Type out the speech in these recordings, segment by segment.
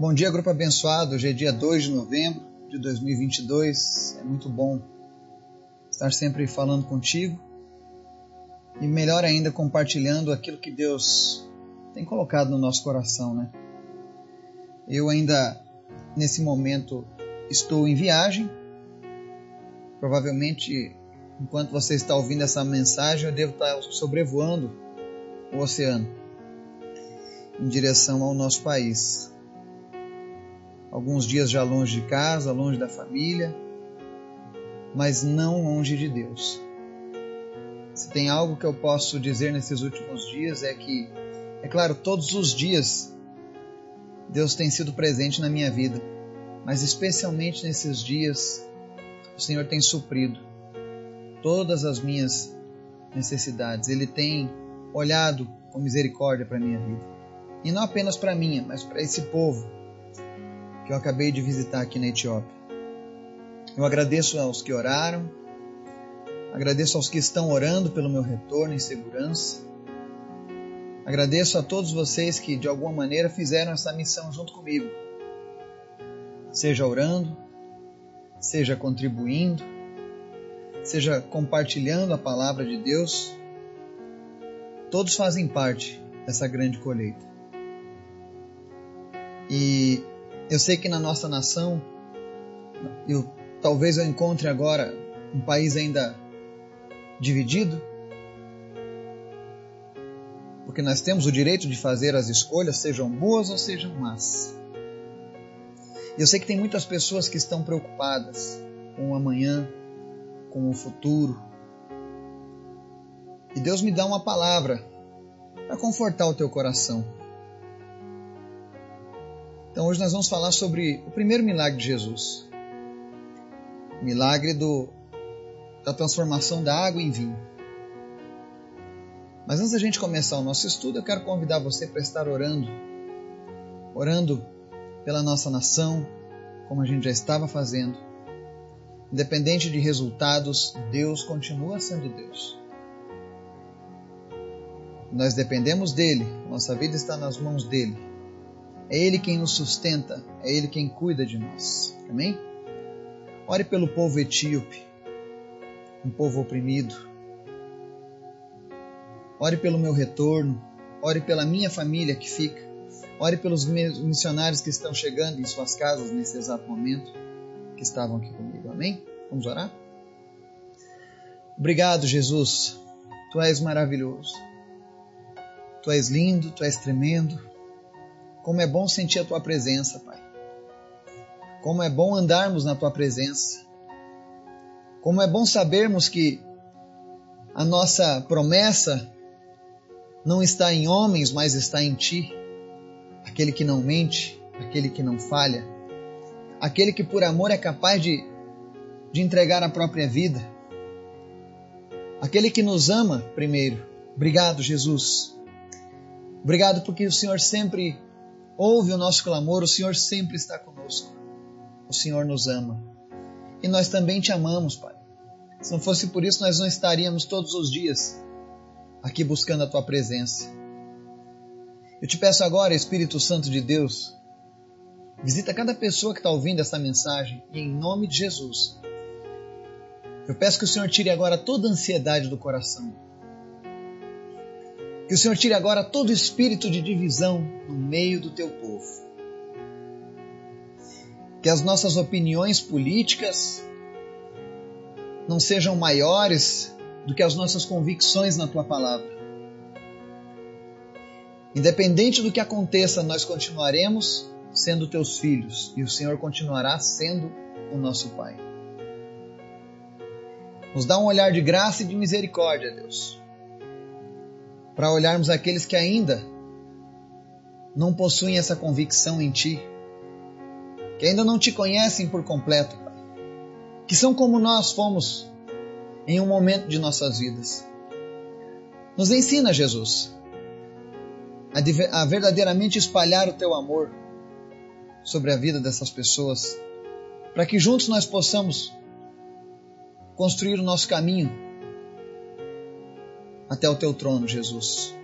Bom dia, grupo abençoado. Hoje é dia 2 de novembro de 2022. É muito bom estar sempre falando contigo e melhor ainda compartilhando aquilo que Deus tem colocado no nosso coração, né? Eu ainda nesse momento estou em viagem. Provavelmente enquanto você está ouvindo essa mensagem, eu devo estar sobrevoando o oceano em direção ao nosso país alguns dias já longe de casa, longe da família, mas não longe de Deus. Se tem algo que eu posso dizer nesses últimos dias é que, é claro, todos os dias Deus tem sido presente na minha vida, mas especialmente nesses dias o Senhor tem suprido todas as minhas necessidades. Ele tem olhado com misericórdia para a minha vida. E não apenas para a minha, mas para esse povo que eu acabei de visitar aqui na Etiópia. Eu agradeço aos que oraram, agradeço aos que estão orando pelo meu retorno em segurança. Agradeço a todos vocês que de alguma maneira fizeram essa missão junto comigo. Seja orando, seja contribuindo, seja compartilhando a palavra de Deus. Todos fazem parte dessa grande colheita. E eu sei que na nossa nação, eu, talvez eu encontre agora um país ainda dividido, porque nós temos o direito de fazer as escolhas, sejam boas ou sejam más. Eu sei que tem muitas pessoas que estão preocupadas com o amanhã, com o futuro. E Deus me dá uma palavra para confortar o teu coração. Então hoje nós vamos falar sobre o primeiro milagre de Jesus. O milagre do, da transformação da água em vinho. Mas antes da gente começar o nosso estudo, eu quero convidar você para estar orando. Orando pela nossa nação, como a gente já estava fazendo. Independente de resultados, Deus continua sendo Deus. Nós dependemos dele, nossa vida está nas mãos dele. É Ele quem nos sustenta, é Ele quem cuida de nós. Amém? Ore pelo povo etíope, um povo oprimido. Ore pelo meu retorno, ore pela minha família que fica. Ore pelos missionários que estão chegando em suas casas nesse exato momento, que estavam aqui comigo. Amém? Vamos orar? Obrigado, Jesus. Tu és maravilhoso. Tu és lindo, tu és tremendo. Como é bom sentir a tua presença, Pai. Como é bom andarmos na tua presença. Como é bom sabermos que a nossa promessa não está em homens, mas está em ti. Aquele que não mente, aquele que não falha, aquele que por amor é capaz de, de entregar a própria vida, aquele que nos ama primeiro. Obrigado, Jesus. Obrigado porque o Senhor sempre ouve o nosso clamor, o Senhor sempre está conosco. O Senhor nos ama. E nós também te amamos, Pai. Se não fosse por isso, nós não estaríamos todos os dias aqui buscando a tua presença. Eu te peço agora, Espírito Santo de Deus, visita cada pessoa que está ouvindo esta mensagem e em nome de Jesus. Eu peço que o Senhor tire agora toda a ansiedade do coração que o Senhor tire agora todo espírito de divisão no meio do teu povo. Que as nossas opiniões políticas não sejam maiores do que as nossas convicções na tua palavra. Independente do que aconteça, nós continuaremos sendo teus filhos e o Senhor continuará sendo o nosso Pai. Nos dá um olhar de graça e de misericórdia, Deus para olharmos aqueles que ainda não possuem essa convicção em Ti, que ainda não te conhecem por completo, que são como nós fomos em um momento de nossas vidas. Nos ensina, Jesus, a verdadeiramente espalhar o Teu amor sobre a vida dessas pessoas, para que juntos nós possamos construir o nosso caminho até o teu trono, Jesus.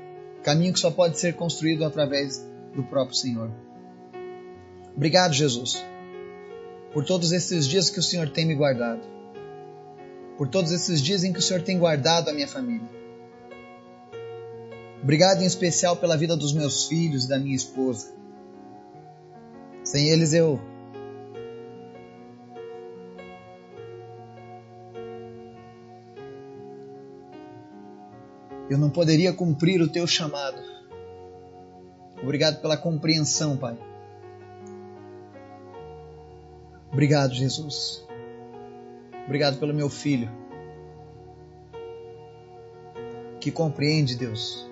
Caminho que só pode ser construído através do próprio Senhor. Obrigado, Jesus, por todos esses dias que o Senhor tem me guardado, por todos esses dias em que o Senhor tem guardado a minha família. Obrigado em especial pela vida dos meus filhos e da minha esposa. Sem eles eu eu não poderia cumprir o teu chamado. Obrigado pela compreensão, Pai. Obrigado, Jesus. Obrigado pelo meu filho que compreende, Deus,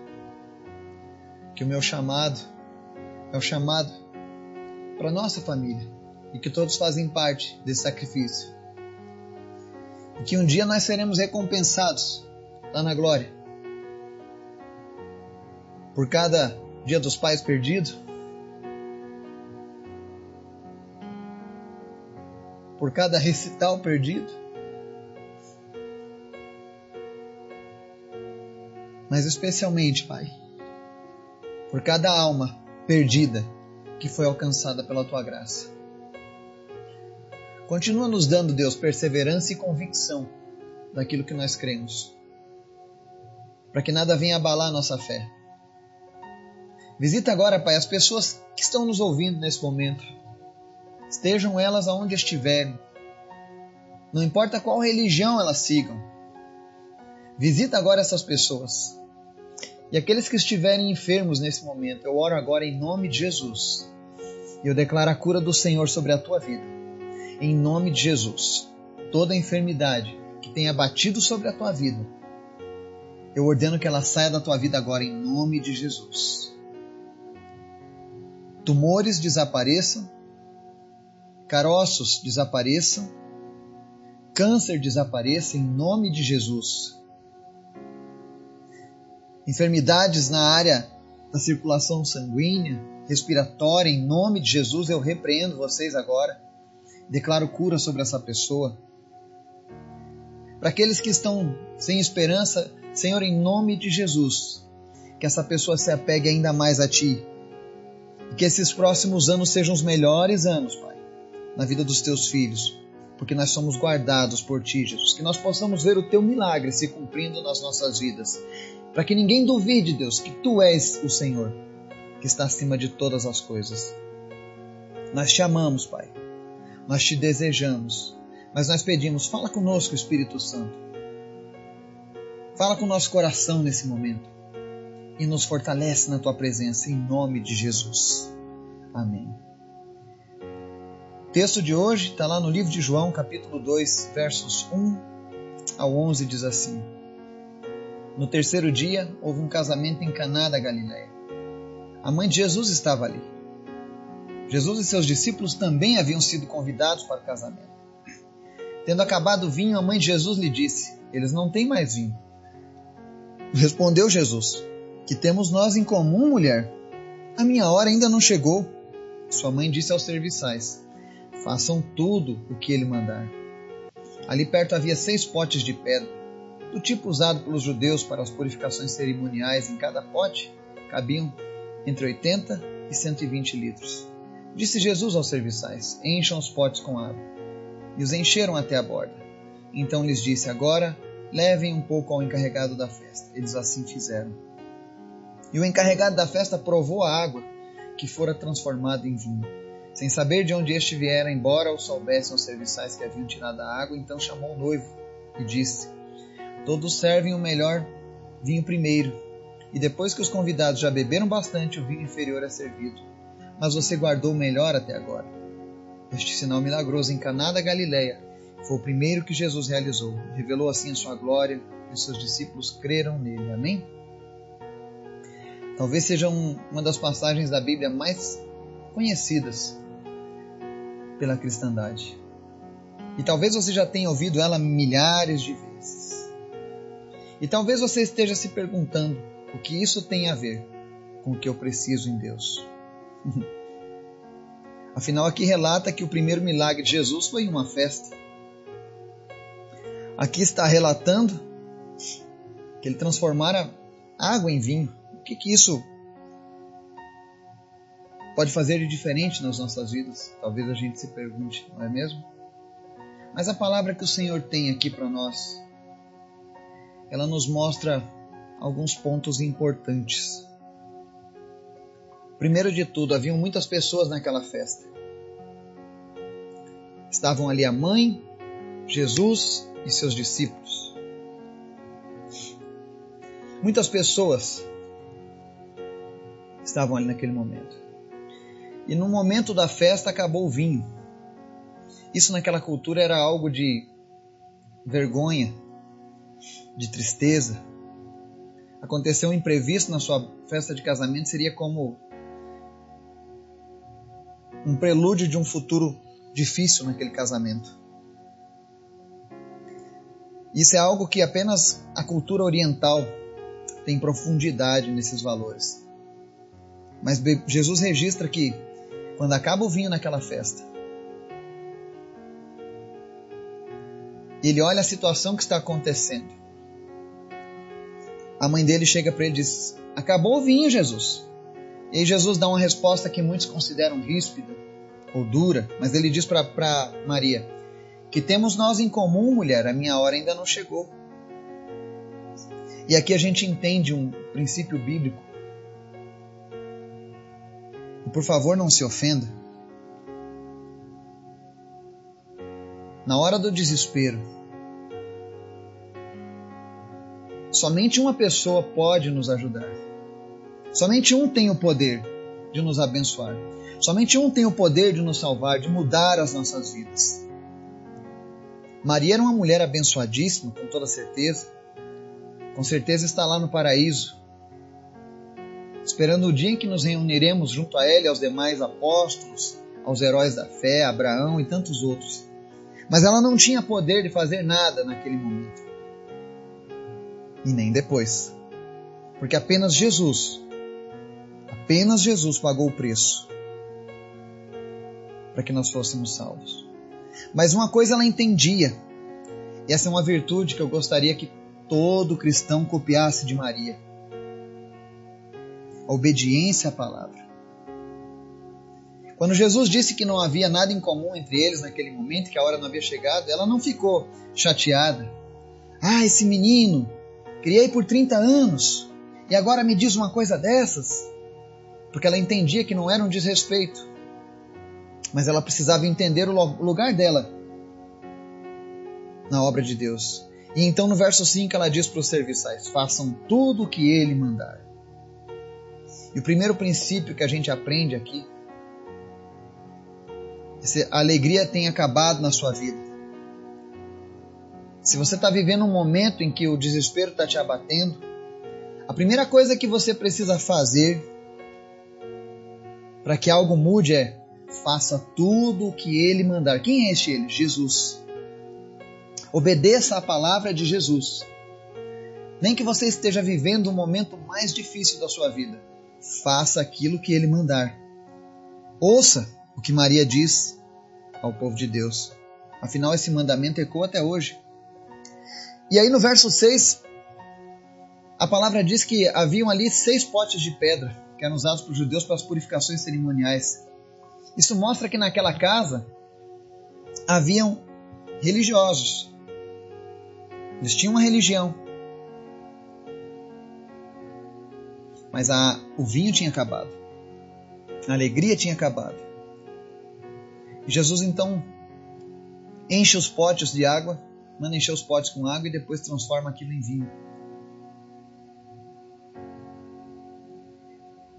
que o meu chamado é o chamado para nossa família e que todos fazem parte desse sacrifício. E que um dia nós seremos recompensados lá na glória por cada dia dos pais perdido, por cada recital perdido, mas especialmente, Pai, por cada alma perdida que foi alcançada pela tua graça. Continua nos dando, Deus, perseverança e convicção daquilo que nós cremos, para que nada venha abalar nossa fé Visita agora, Pai, as pessoas que estão nos ouvindo nesse momento. Estejam elas aonde estiverem. Não importa qual religião elas sigam. Visita agora essas pessoas. E aqueles que estiverem enfermos nesse momento, eu oro agora em nome de Jesus. E eu declaro a cura do Senhor sobre a tua vida. Em nome de Jesus. Toda enfermidade que tenha batido sobre a tua vida, eu ordeno que ela saia da tua vida agora em nome de Jesus tumores desapareçam, caroços desapareçam, câncer desapareça em nome de Jesus. Enfermidades na área da circulação sanguínea, respiratória, em nome de Jesus, eu repreendo vocês agora. Declaro cura sobre essa pessoa. Para aqueles que estão sem esperança, Senhor, em nome de Jesus, que essa pessoa se apegue ainda mais a Ti que esses próximos anos sejam os melhores anos, Pai, na vida dos teus filhos, porque nós somos guardados por ti, Jesus. Que nós possamos ver o teu milagre se cumprindo nas nossas vidas. Para que ninguém duvide, Deus, que tu és o Senhor, que está acima de todas as coisas. Nós te amamos, Pai. Nós te desejamos. Mas nós pedimos, fala conosco, Espírito Santo. Fala com o nosso coração nesse momento e nos fortalece na tua presença, em nome de Jesus. Amém. O texto de hoje está lá no livro de João, capítulo 2, versos 1 ao 11, diz assim: No terceiro dia houve um casamento em Caná da Galiléia. A mãe de Jesus estava ali. Jesus e seus discípulos também haviam sido convidados para o casamento. Tendo acabado o vinho, a mãe de Jesus lhe disse: Eles não têm mais vinho. Respondeu Jesus: que temos nós em comum, mulher? A minha hora ainda não chegou. Sua mãe disse aos serviçais: Façam tudo o que ele mandar. Ali perto havia seis potes de pedra, do tipo usado pelos judeus para as purificações cerimoniais. Em cada pote cabiam entre 80 e 120 litros. Disse Jesus aos serviçais: Encham os potes com água. E os encheram até a borda. Então lhes disse: Agora levem um pouco ao encarregado da festa. Eles assim fizeram. E o encarregado da festa provou a água, que fora transformada em vinho. Sem saber de onde este viera, embora o soubessem os serviçais que haviam tirado a água, então chamou o noivo e disse: Todos servem o melhor vinho primeiro, e depois que os convidados já beberam bastante, o vinho inferior é servido. Mas você guardou o melhor até agora. Este sinal milagroso em Caná da Galileia foi o primeiro que Jesus realizou. Revelou assim a sua glória e os seus discípulos creram nele. Amém? Talvez seja um, uma das passagens da Bíblia mais conhecidas pela cristandade. E talvez você já tenha ouvido ela milhares de vezes. E talvez você esteja se perguntando o que isso tem a ver com o que eu preciso em Deus. Afinal, aqui relata que o primeiro milagre de Jesus foi em uma festa. Aqui está relatando que ele transformara água em vinho. O que, que isso pode fazer de diferente nas nossas vidas? Talvez a gente se pergunte, não é mesmo? Mas a palavra que o Senhor tem aqui para nós, ela nos mostra alguns pontos importantes. Primeiro de tudo, haviam muitas pessoas naquela festa. Estavam ali a mãe, Jesus e seus discípulos. Muitas pessoas estavam ali naquele momento. E no momento da festa acabou o vinho. Isso naquela cultura era algo de vergonha, de tristeza. Aconteceu um imprevisto na sua festa de casamento, seria como um prelúdio de um futuro difícil naquele casamento. Isso é algo que apenas a cultura oriental tem profundidade nesses valores. Mas Jesus registra que quando acaba o vinho naquela festa, ele olha a situação que está acontecendo. A mãe dele chega para ele e diz: Acabou o vinho, Jesus. E aí Jesus dá uma resposta que muitos consideram ríspida ou dura, mas ele diz para Maria: Que temos nós em comum, mulher, a minha hora ainda não chegou. E aqui a gente entende um princípio bíblico por favor, não se ofenda. Na hora do desespero, somente uma pessoa pode nos ajudar. Somente um tem o poder de nos abençoar. Somente um tem o poder de nos salvar, de mudar as nossas vidas. Maria era uma mulher abençoadíssima, com toda certeza. Com certeza está lá no paraíso, esperando o dia em que nos reuniremos junto a Ele aos demais apóstolos, aos heróis da fé, Abraão e tantos outros. Mas ela não tinha poder de fazer nada naquele momento. E nem depois. Porque apenas Jesus, apenas Jesus pagou o preço para que nós fôssemos salvos. Mas uma coisa ela entendia, e essa é uma virtude que eu gostaria que todo cristão copiasse de Maria a obediência à palavra. Quando Jesus disse que não havia nada em comum entre eles naquele momento, que a hora não havia chegado, ela não ficou chateada. Ah, esse menino, criei por 30 anos e agora me diz uma coisa dessas? Porque ela entendia que não era um desrespeito, mas ela precisava entender o lugar dela na obra de Deus. E então no verso 5 ela diz para os serviçais: façam tudo o que ele mandar. E o primeiro princípio que a gente aprende aqui é se a alegria tem acabado na sua vida. Se você está vivendo um momento em que o desespero está te abatendo, a primeira coisa que você precisa fazer para que algo mude é faça tudo o que ele mandar. Quem é este ele? Jesus. Obedeça a palavra de Jesus. Nem que você esteja vivendo o momento mais difícil da sua vida faça aquilo que ele mandar. Ouça o que Maria diz ao povo de Deus. Afinal, esse mandamento ecoa até hoje. E aí no verso 6, a palavra diz que haviam ali seis potes de pedra que eram usados por judeus para as purificações cerimoniais. Isso mostra que naquela casa haviam religiosos. Eles tinham uma religião. Mas a, o vinho tinha acabado. A alegria tinha acabado. E Jesus então enche os potes de água, manda encher os potes com água e depois transforma aquilo em vinho.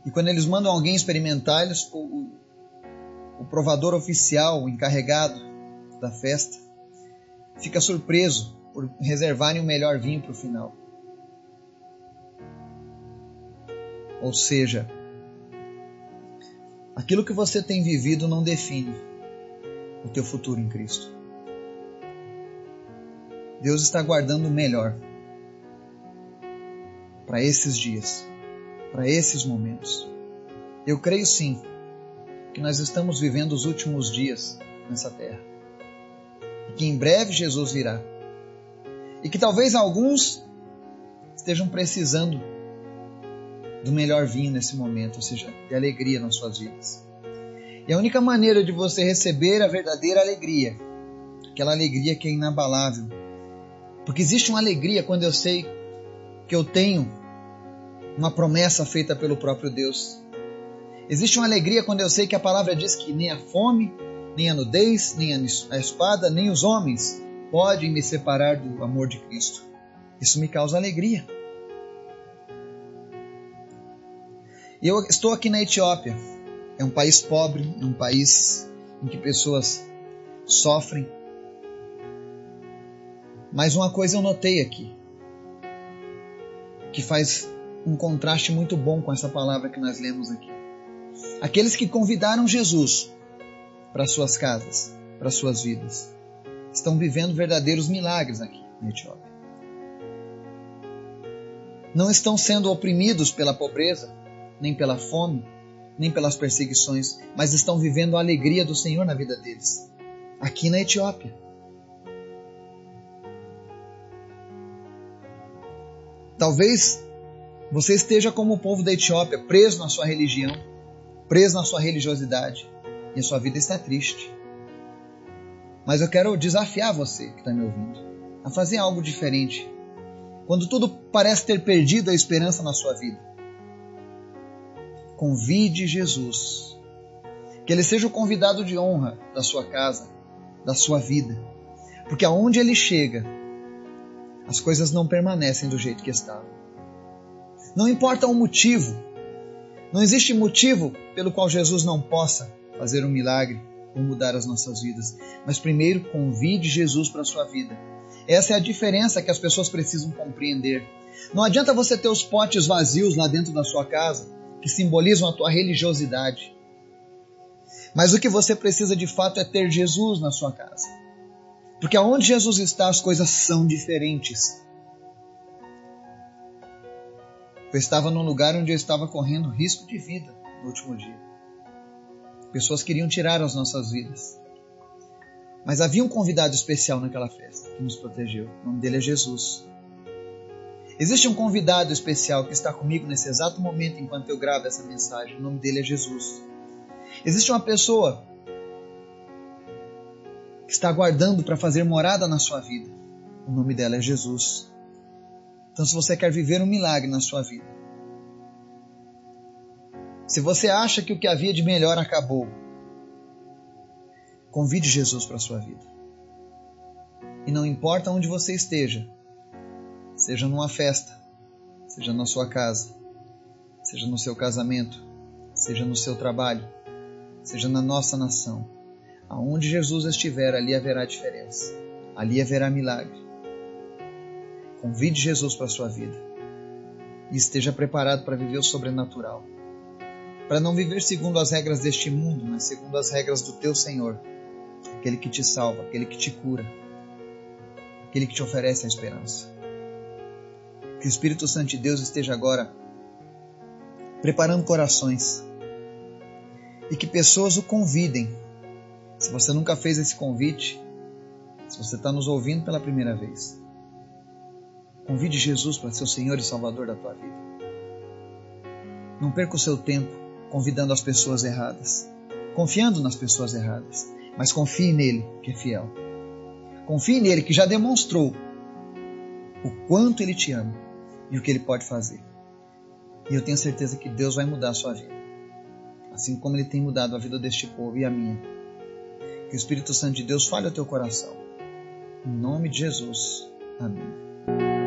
E quando eles mandam alguém experimentar, eles, o, o, o provador oficial, o encarregado da festa, fica surpreso por reservarem o melhor vinho para o final. Ou seja, aquilo que você tem vivido não define o teu futuro em Cristo. Deus está guardando o melhor para esses dias, para esses momentos. Eu creio sim que nós estamos vivendo os últimos dias nessa terra. E que em breve Jesus virá. E que talvez alguns estejam precisando do melhor vinho nesse momento, ou seja, de alegria nas suas vidas. E a única maneira de você receber a verdadeira alegria, aquela alegria que é inabalável, porque existe uma alegria quando eu sei que eu tenho uma promessa feita pelo próprio Deus. Existe uma alegria quando eu sei que a palavra diz que nem a fome, nem a nudez, nem a espada, nem os homens podem me separar do amor de Cristo. Isso me causa alegria. Eu estou aqui na Etiópia é um país pobre, é um país em que pessoas sofrem. Mas uma coisa eu notei aqui, que faz um contraste muito bom com essa palavra que nós lemos aqui. Aqueles que convidaram Jesus para suas casas, para suas vidas, estão vivendo verdadeiros milagres aqui na Etiópia. Não estão sendo oprimidos pela pobreza, nem pela fome, nem pelas perseguições, mas estão vivendo a alegria do Senhor na vida deles, aqui na Etiópia. Talvez você esteja como o povo da Etiópia, preso na sua religião, preso na sua religiosidade, e a sua vida está triste. Mas eu quero desafiar você que está me ouvindo a fazer algo diferente. Quando tudo parece ter perdido a esperança na sua vida, Convide Jesus. Que ele seja o convidado de honra da sua casa, da sua vida. Porque aonde ele chega, as coisas não permanecem do jeito que estavam. Não importa o motivo, não existe motivo pelo qual Jesus não possa fazer um milagre ou mudar as nossas vidas. Mas primeiro, convide Jesus para a sua vida. Essa é a diferença que as pessoas precisam compreender. Não adianta você ter os potes vazios lá dentro da sua casa que simbolizam a tua religiosidade. Mas o que você precisa de fato é ter Jesus na sua casa. Porque aonde Jesus está, as coisas são diferentes. Eu estava num lugar onde eu estava correndo risco de vida no último dia. Pessoas queriam tirar as nossas vidas. Mas havia um convidado especial naquela festa que nos protegeu. O nome dele é Jesus. Existe um convidado especial que está comigo nesse exato momento enquanto eu gravo essa mensagem. O nome dele é Jesus. Existe uma pessoa que está aguardando para fazer morada na sua vida. O nome dela é Jesus. Então, se você quer viver um milagre na sua vida, se você acha que o que havia de melhor acabou, convide Jesus para a sua vida. E não importa onde você esteja, seja numa festa, seja na sua casa, seja no seu casamento, seja no seu trabalho, seja na nossa nação. Aonde Jesus estiver, ali haverá diferença, ali haverá milagre. Convide Jesus para a sua vida e esteja preparado para viver o sobrenatural. Para não viver segundo as regras deste mundo, mas segundo as regras do teu Senhor, aquele que te salva, aquele que te cura, aquele que te oferece a esperança. Que o Espírito Santo de Deus esteja agora preparando corações e que pessoas o convidem. Se você nunca fez esse convite, se você está nos ouvindo pela primeira vez, convide Jesus para ser o Senhor e Salvador da tua vida. Não perca o seu tempo convidando as pessoas erradas, confiando nas pessoas erradas, mas confie nele, que é fiel. Confie nele, que já demonstrou o quanto ele te ama e o que ele pode fazer. E eu tenho certeza que Deus vai mudar a sua vida, assim como ele tem mudado a vida deste povo e a minha. Que o Espírito Santo de Deus fale ao teu coração. Em nome de Jesus. Amém.